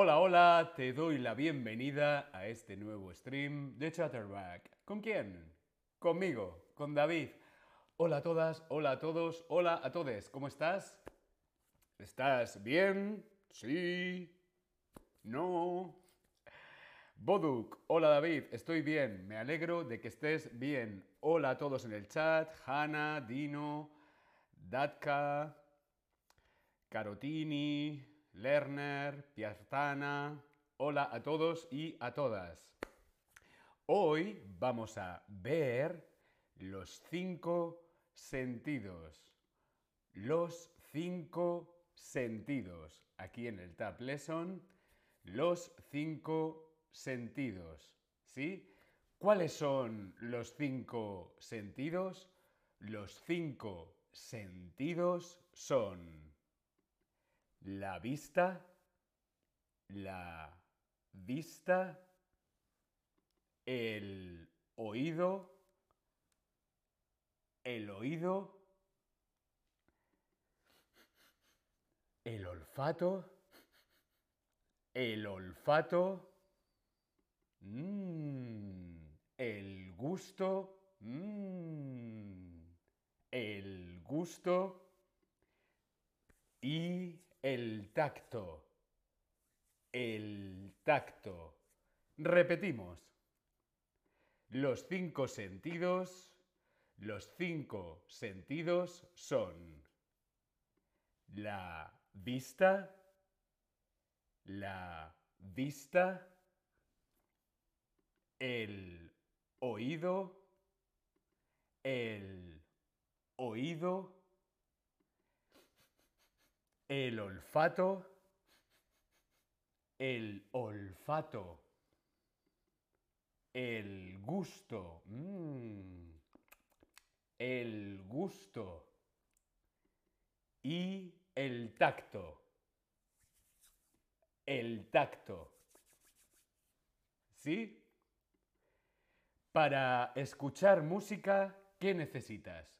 Hola, hola, te doy la bienvenida a este nuevo stream de Chatterback. ¿Con quién? Conmigo, con David. Hola a todas, hola a todos, hola a todos. ¿Cómo estás? ¿Estás bien? Sí. No. Boduk, hola David, estoy bien, me alegro de que estés bien. Hola a todos en el chat, Hanna, Dino, Datka, Carotini, Lerner, Piartana. Hola a todos y a todas. Hoy vamos a ver los cinco sentidos. Los cinco sentidos. Aquí en el Tab Lesson, los cinco sentidos. ¿Sí? ¿Cuáles son los cinco sentidos? Los cinco sentidos son la vista, la vista, el oído, el oído, el olfato, el olfato, mm, el gusto, mm, el gusto y el tacto. El tacto. Repetimos. Los cinco sentidos, los cinco sentidos son la vista, la vista, el oído, el oído, el olfato, el olfato, el gusto, mm, el gusto y el tacto, el tacto. ¿Sí? Para escuchar música, ¿qué necesitas?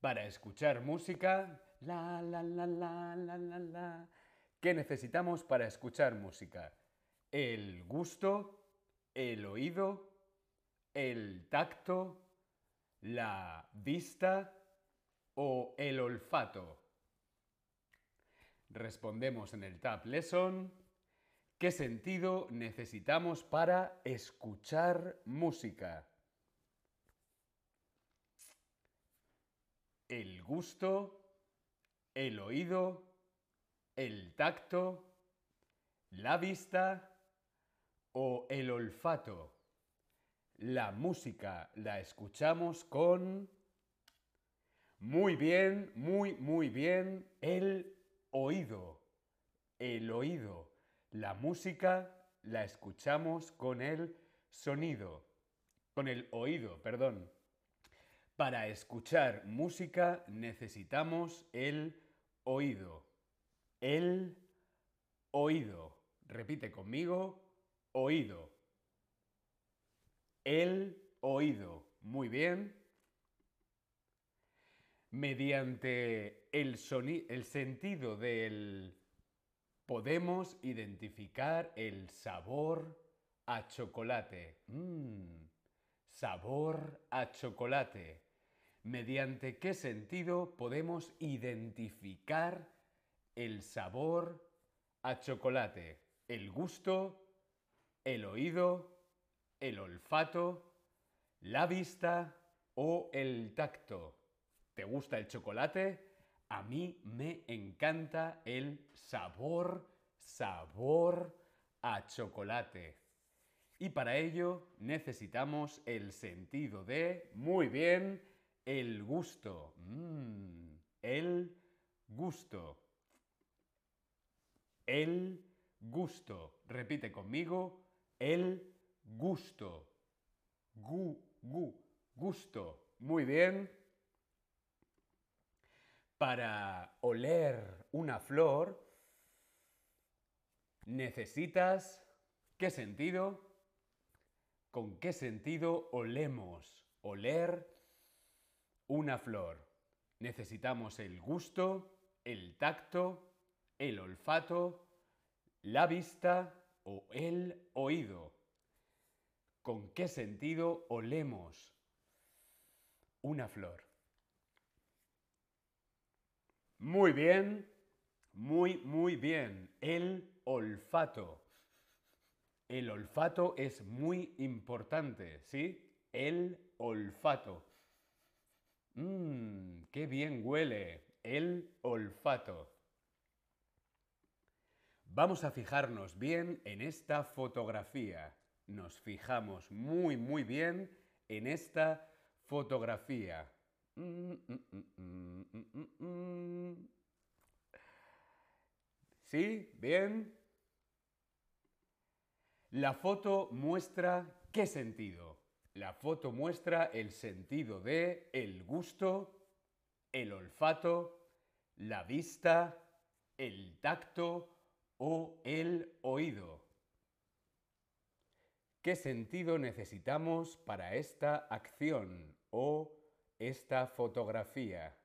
Para escuchar música, la, la, la, la, la, la. ¿Qué necesitamos para escuchar música? El gusto, el oído, el tacto, la vista o el olfato. Respondemos en el Tab Lesson. ¿Qué sentido necesitamos para escuchar música? El gusto, el oído, el tacto, la vista o el olfato. La música la escuchamos con... Muy bien, muy, muy bien, el oído. El oído. La música la escuchamos con el sonido. Con el oído, perdón. Para escuchar música necesitamos el oído. El oído. Repite conmigo. Oído. El oído. Muy bien. Mediante el, el sentido del... podemos identificar el sabor a chocolate. Mmm, sabor a chocolate mediante qué sentido podemos identificar el sabor a chocolate, el gusto, el oído, el olfato, la vista o el tacto. ¿Te gusta el chocolate? A mí me encanta el sabor, sabor a chocolate. Y para ello necesitamos el sentido de, muy bien, el gusto. Mm, el gusto. El gusto. Repite conmigo. El gusto. Gu, gu, gusto. Muy bien. Para oler una flor, necesitas... ¿Qué sentido? ¿Con qué sentido olemos? Oler una flor. Necesitamos el gusto, el tacto, el olfato, la vista o el oído. ¿Con qué sentido olemos una flor? Muy bien, muy, muy bien. El olfato. El olfato es muy importante, ¿sí? El olfato. Mmm, qué bien huele. El olfato. Vamos a fijarnos bien en esta fotografía. Nos fijamos muy, muy bien en esta fotografía. ¿Sí? ¿Bien? La foto muestra qué sentido. La foto muestra el sentido de el gusto, el olfato, la vista, el tacto o el oído. ¿Qué sentido necesitamos para esta acción o esta fotografía?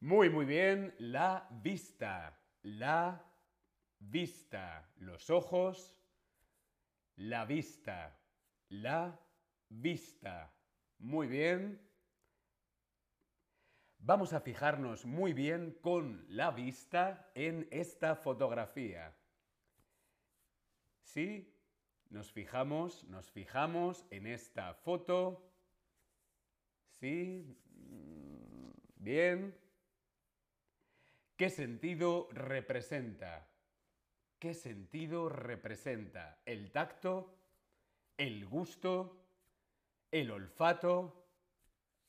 Muy, muy bien, la vista, la vista, los ojos, la vista, la vista. Muy bien. Vamos a fijarnos muy bien con la vista en esta fotografía. ¿Sí? Nos fijamos, nos fijamos en esta foto. ¿Sí? Bien. ¿Qué sentido representa? ¿Qué sentido representa? ¿El tacto? ¿El gusto? ¿El olfato?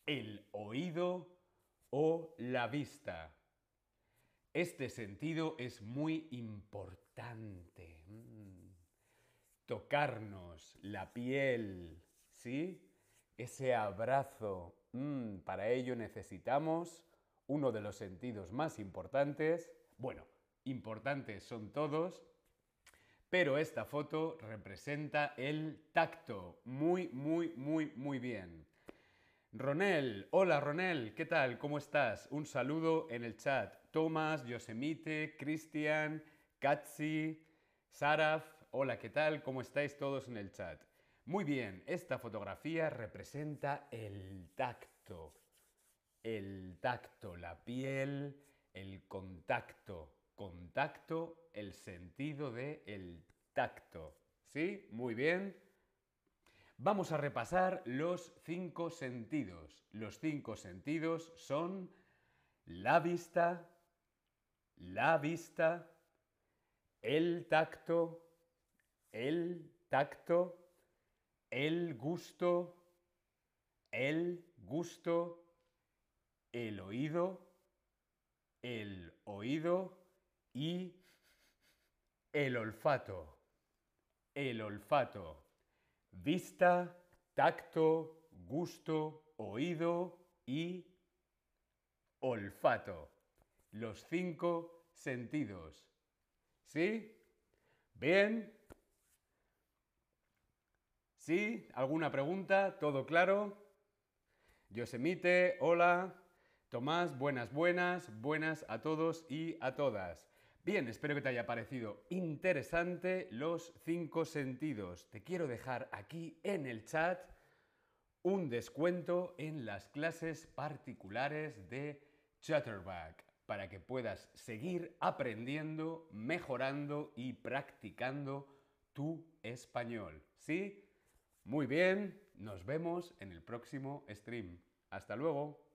¿El oído? o la vista. Este sentido es muy importante. Mm. Tocarnos la piel, ¿sí? Ese abrazo. Mm, para ello necesitamos uno de los sentidos más importantes. Bueno, importantes son todos, pero esta foto representa el tacto. Muy, muy, muy, muy bien. Ronel, hola Ronel, ¿qué tal? ¿Cómo estás? Un saludo en el chat. Tomás, Yosemite, Cristian, Katsi, Saraf, hola, ¿qué tal? ¿Cómo estáis todos en el chat? Muy bien, esta fotografía representa el tacto. El tacto, la piel, el contacto. Contacto, el sentido de el tacto. ¿Sí? Muy bien. Vamos a repasar los cinco sentidos. Los cinco sentidos son la vista, la vista, el tacto, el tacto, el gusto, el gusto, el oído, el oído y el olfato. El olfato vista, tacto, gusto, oído y olfato. Los cinco sentidos. ¿Sí? ¿Bien? ¿Sí? ¿Alguna pregunta? ¿Todo claro? Yosemite, hola. Tomás, buenas, buenas, buenas a todos y a todas. Bien, espero que te haya parecido interesante los cinco sentidos. Te quiero dejar aquí en el chat un descuento en las clases particulares de Chatterback para que puedas seguir aprendiendo, mejorando y practicando tu español. ¿Sí? Muy bien, nos vemos en el próximo stream. Hasta luego.